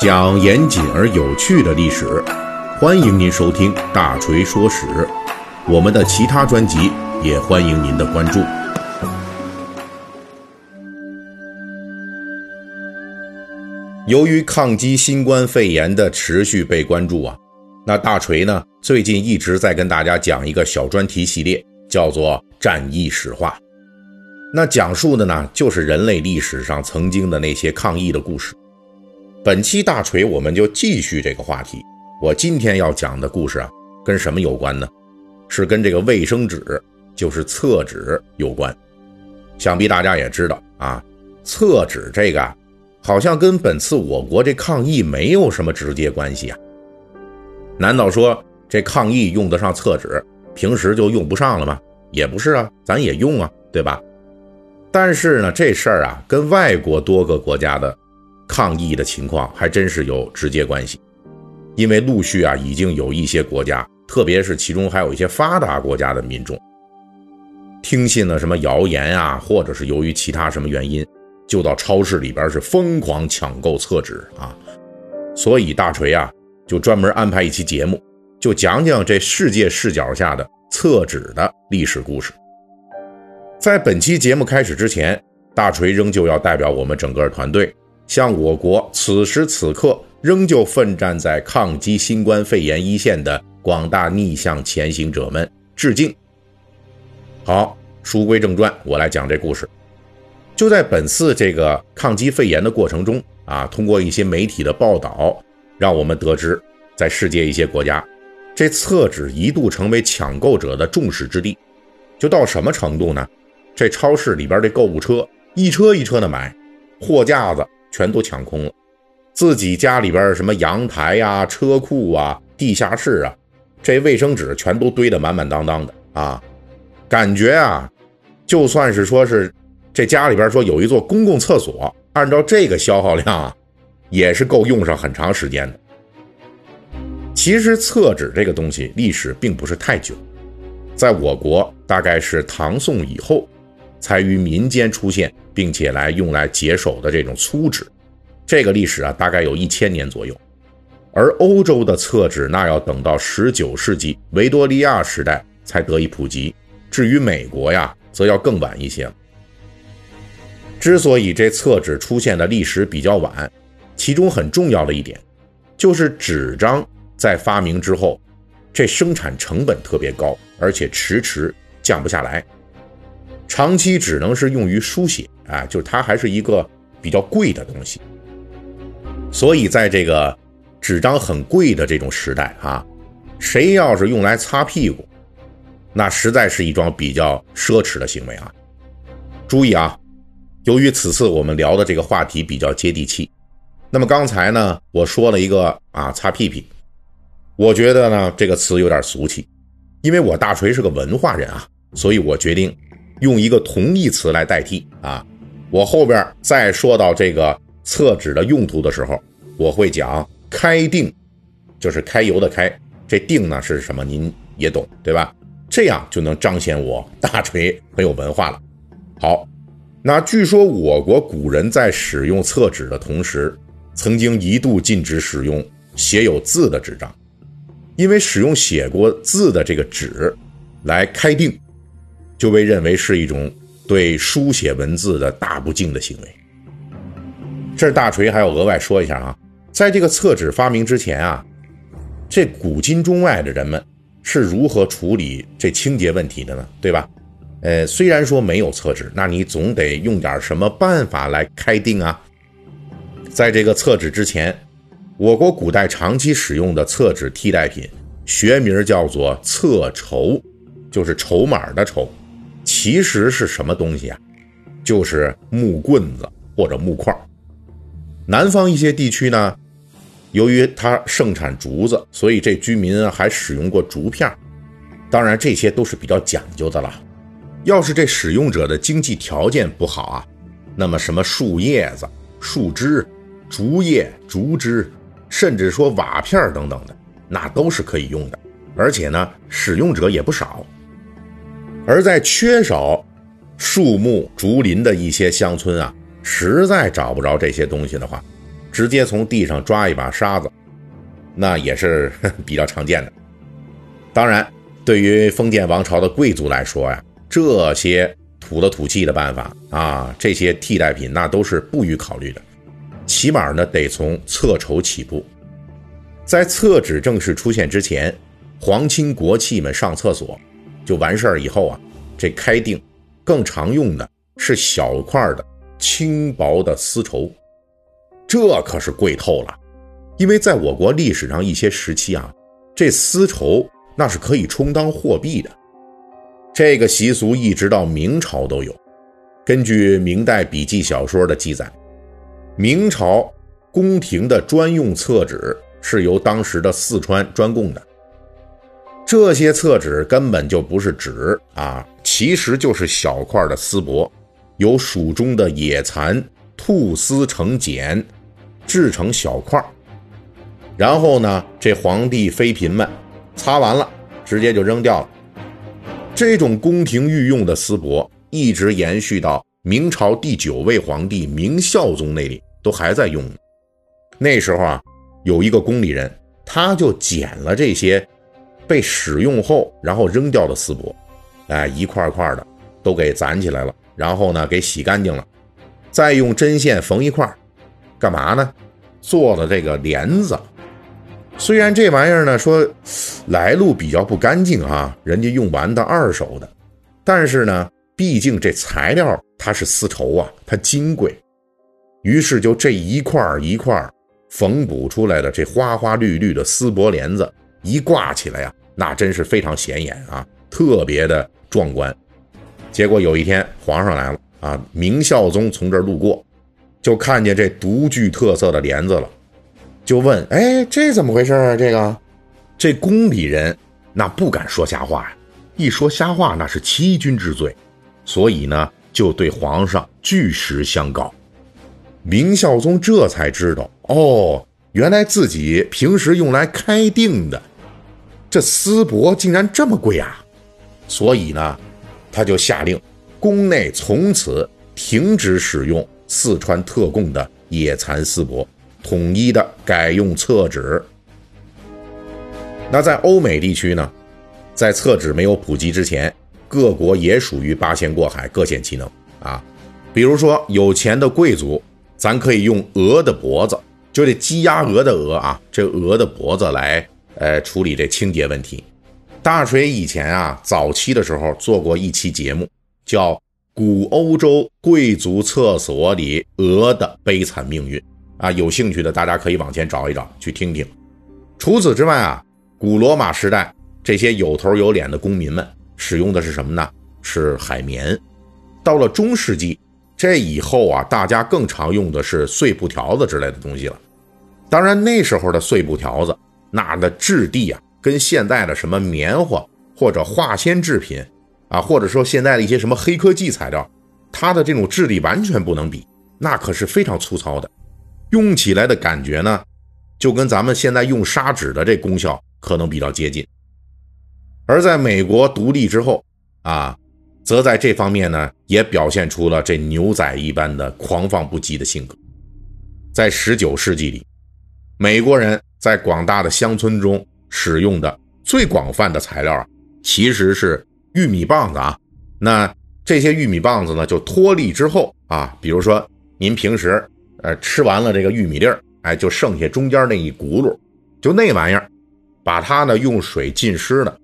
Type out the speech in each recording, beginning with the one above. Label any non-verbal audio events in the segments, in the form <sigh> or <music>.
讲严谨而有趣的历史，欢迎您收听《大锤说史》。我们的其他专辑也欢迎您的关注。由于抗击新冠肺炎的持续被关注啊，那大锤呢最近一直在跟大家讲一个小专题系列，叫做《战役史话》。那讲述的呢，就是人类历史上曾经的那些抗疫的故事。本期大锤，我们就继续这个话题。我今天要讲的故事啊，跟什么有关呢？是跟这个卫生纸，就是厕纸有关。想必大家也知道啊，厕纸这个好像跟本次我国这抗疫没有什么直接关系啊。难道说这抗疫用得上厕纸，平时就用不上了吗？也不是啊，咱也用啊，对吧？但是呢，这事儿啊，跟外国多个国家的抗议的情况还真是有直接关系，因为陆续啊，已经有一些国家，特别是其中还有一些发达国家的民众，听信了什么谣言啊，或者是由于其他什么原因，就到超市里边是疯狂抢购厕纸啊。所以大锤啊，就专门安排一期节目，就讲讲这世界视角下的厕纸的历史故事。在本期节目开始之前，大锤仍旧要代表我们整个团队，向我国此时此刻仍旧奋战在抗击新冠肺炎一线的广大逆向前行者们致敬。好，书归正传，我来讲这故事。就在本次这个抗击肺炎的过程中啊，通过一些媒体的报道，让我们得知，在世界一些国家，这厕纸一度成为抢购者的众矢之的，就到什么程度呢？这超市里边这购物车一车一车的买，货架子全都抢空了，自己家里边什么阳台呀、车库啊、地下室啊，这卫生纸全都堆得满满当当的啊！感觉啊，就算是说是这家里边说有一座公共厕所，按照这个消耗量啊，也是够用上很长时间的。其实厕纸这个东西历史并不是太久，在我国大概是唐宋以后。才于民间出现，并且来用来解手的这种粗纸，这个历史啊，大概有一千年左右。而欧洲的厕纸，那要等到十九世纪维多利亚时代才得以普及。至于美国呀，则要更晚一些了。之所以这厕纸出现的历史比较晚，其中很重要的一点，就是纸张在发明之后，这生产成本特别高，而且迟迟降不下来。长期只能是用于书写啊，就是它还是一个比较贵的东西。所以在这个纸张很贵的这种时代啊，谁要是用来擦屁股，那实在是一桩比较奢侈的行为啊。注意啊，由于此次我们聊的这个话题比较接地气，那么刚才呢我说了一个啊擦屁屁，我觉得呢这个词有点俗气，因为我大锤是个文化人啊，所以我决定。用一个同义词来代替啊，我后边再说到这个厕纸的用途的时候，我会讲开定，就是开油的开，这定呢是什么？您也懂对吧？这样就能彰显我大锤很有文化了。好，那据说我国古人在使用厕纸的同时，曾经一度禁止使用写有字的纸张，因为使用写过字的这个纸来开定。就被认为是一种对书写文字的大不敬的行为。这大锤还要额外说一下啊，在这个厕纸发明之前啊，这古今中外的人们是如何处理这清洁问题的呢？对吧？呃，虽然说没有厕纸，那你总得用点什么办法来开定啊。在这个厕纸之前，我国古代长期使用的厕纸替代品，学名叫做厕筹，就是筹码的筹。其实是什么东西啊？就是木棍子或者木块。南方一些地区呢，由于它盛产竹子，所以这居民还使用过竹片。当然，这些都是比较讲究的了。要是这使用者的经济条件不好啊，那么什么树叶子、树枝、竹叶、竹枝，甚至说瓦片等等的，那都是可以用的。而且呢，使用者也不少。而在缺少树木竹林的一些乡村啊，实在找不着这些东西的话，直接从地上抓一把沙子，那也是 <laughs> 比较常见的。当然，对于封建王朝的贵族来说呀，这些土了土气的办法啊，这些替代品那都是不予考虑的。起码呢，得从厕筹起步。在厕纸正式出现之前，皇亲国戚们上厕所就完事儿以后啊，这开腚更常用的是小块的轻薄的丝绸，这可是贵透了。因为在我国历史上一些时期啊，这丝绸那是可以充当货币的。这个习俗一直到明朝都有。根据明代笔记小说的记载，明朝宫廷的专用厕纸。是由当时的四川专供的，这些厕纸根本就不是纸啊，其实就是小块的丝帛，由蜀中的野蚕吐丝成茧，制成小块然后呢，这皇帝妃嫔们擦完了，直接就扔掉了。这种宫廷御用的丝帛，一直延续到明朝第九位皇帝明孝宗那里，都还在用。那时候啊。有一个宫里人，他就捡了这些被使用后然后扔掉的丝帛，哎，一块块的都给攒起来了，然后呢给洗干净了，再用针线缝一块，干嘛呢？做的这个帘子。虽然这玩意儿呢说来路比较不干净啊，人家用完的二手的，但是呢，毕竟这材料它是丝绸啊，它金贵，于是就这一块一块。缝补出来的这花花绿绿的丝帛帘子一挂起来呀，那真是非常显眼啊，特别的壮观。结果有一天皇上来了啊，明孝宗从这儿路过，就看见这独具特色的帘子了，就问：“哎，这怎么回事啊？”这个，这宫里人那不敢说瞎话呀，一说瞎话那是欺君之罪，所以呢，就对皇上据实相告。明孝宗这才知道，哦，原来自己平时用来开腚的这丝帛竟然这么贵啊！所以呢，他就下令，宫内从此停止使用四川特供的野蚕丝帛，统一的改用厕纸。那在欧美地区呢，在厕纸没有普及之前，各国也属于八仙过海，各显其能啊。比如说有钱的贵族。咱可以用鹅的脖子，就这鸡鸭鹅的鹅啊，这鹅的脖子来，呃，处理这清洁问题。大锤以前啊，早期的时候做过一期节目，叫《古欧洲贵族厕所里鹅的悲惨命运》啊，有兴趣的大家可以往前找一找，去听听。除此之外啊，古罗马时代这些有头有脸的公民们使用的是什么呢？是海绵。到了中世纪。这以后啊，大家更常用的是碎布条子之类的东西了。当然，那时候的碎布条子，那的质地啊，跟现在的什么棉花或者化纤制品啊，或者说现在的一些什么黑科技材料，它的这种质地完全不能比，那可是非常粗糙的，用起来的感觉呢，就跟咱们现在用砂纸的这功效可能比较接近。而在美国独立之后啊。则在这方面呢，也表现出了这牛仔一般的狂放不羁的性格。在十九世纪里，美国人在广大的乡村中使用的最广泛的材料啊，其实是玉米棒子啊。那这些玉米棒子呢，就脱粒之后啊，比如说您平时呃吃完了这个玉米粒儿，哎，就剩下中间那一轱辘，就那玩意儿，把它呢用水浸湿了，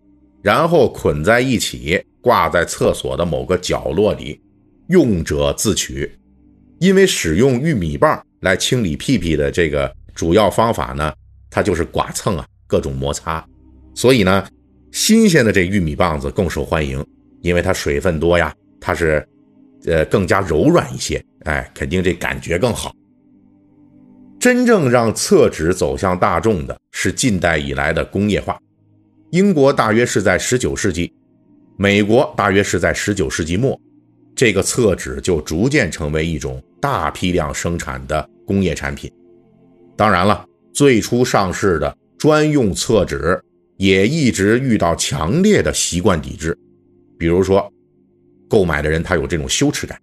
然后捆在一起。挂在厕所的某个角落里，用者自取。因为使用玉米棒来清理屁屁的这个主要方法呢，它就是剐蹭啊，各种摩擦。所以呢，新鲜的这玉米棒子更受欢迎，因为它水分多呀，它是呃更加柔软一些，哎，肯定这感觉更好。真正让厕纸走向大众的是近代以来的工业化。英国大约是在十九世纪。美国大约是在十九世纪末，这个厕纸就逐渐成为一种大批量生产的工业产品。当然了，最初上市的专用厕纸也一直遇到强烈的习惯抵制。比如说，购买的人他有这种羞耻感。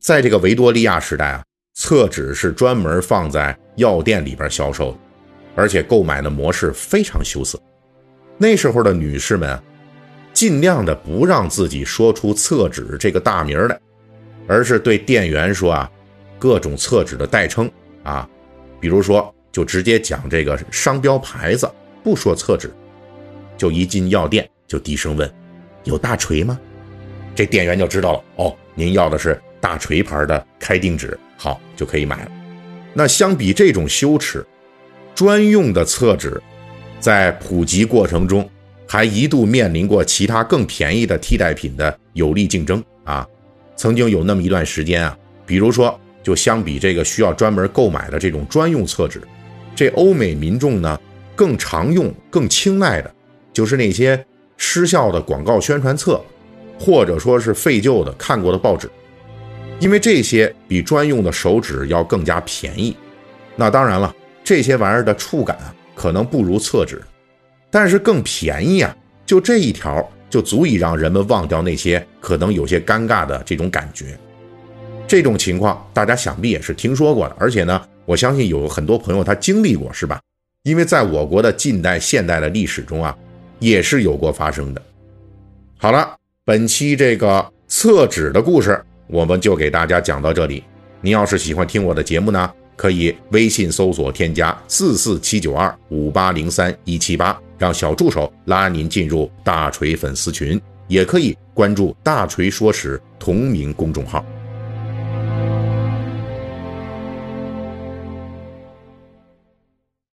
在这个维多利亚时代啊，厕纸是专门放在药店里边销售，而且购买的模式非常羞涩。那时候的女士们，尽量的不让自己说出厕纸这个大名来，而是对店员说啊，各种厕纸的代称啊，比如说就直接讲这个商标牌子，不说厕纸。就一进药店就低声问：“有大锤吗？”这店员就知道了哦，您要的是大锤牌的开定纸，好就可以买了。那相比这种羞耻，专用的厕纸在普及过程中还一度面临过其他更便宜的替代品的有力竞争啊。曾经有那么一段时间啊，比如说就相比这个需要专门购买的这种专用厕纸，这欧美民众呢更常用、更青睐的。就是那些失效的广告宣传册，或者说是废旧的看过的报纸，因为这些比专用的手纸要更加便宜。那当然了，这些玩意儿的触感可能不如厕纸，但是更便宜啊！就这一条就足以让人们忘掉那些可能有些尴尬的这种感觉。这种情况大家想必也是听说过的，而且呢，我相信有很多朋友他经历过，是吧？因为在我国的近代、现代的历史中啊。也是有过发生的。好了，本期这个厕纸的故事，我们就给大家讲到这里。您要是喜欢听我的节目呢，可以微信搜索添加四四七九二五八零三一七八，让小助手拉您进入大锤粉丝群，也可以关注“大锤说史”同名公众号。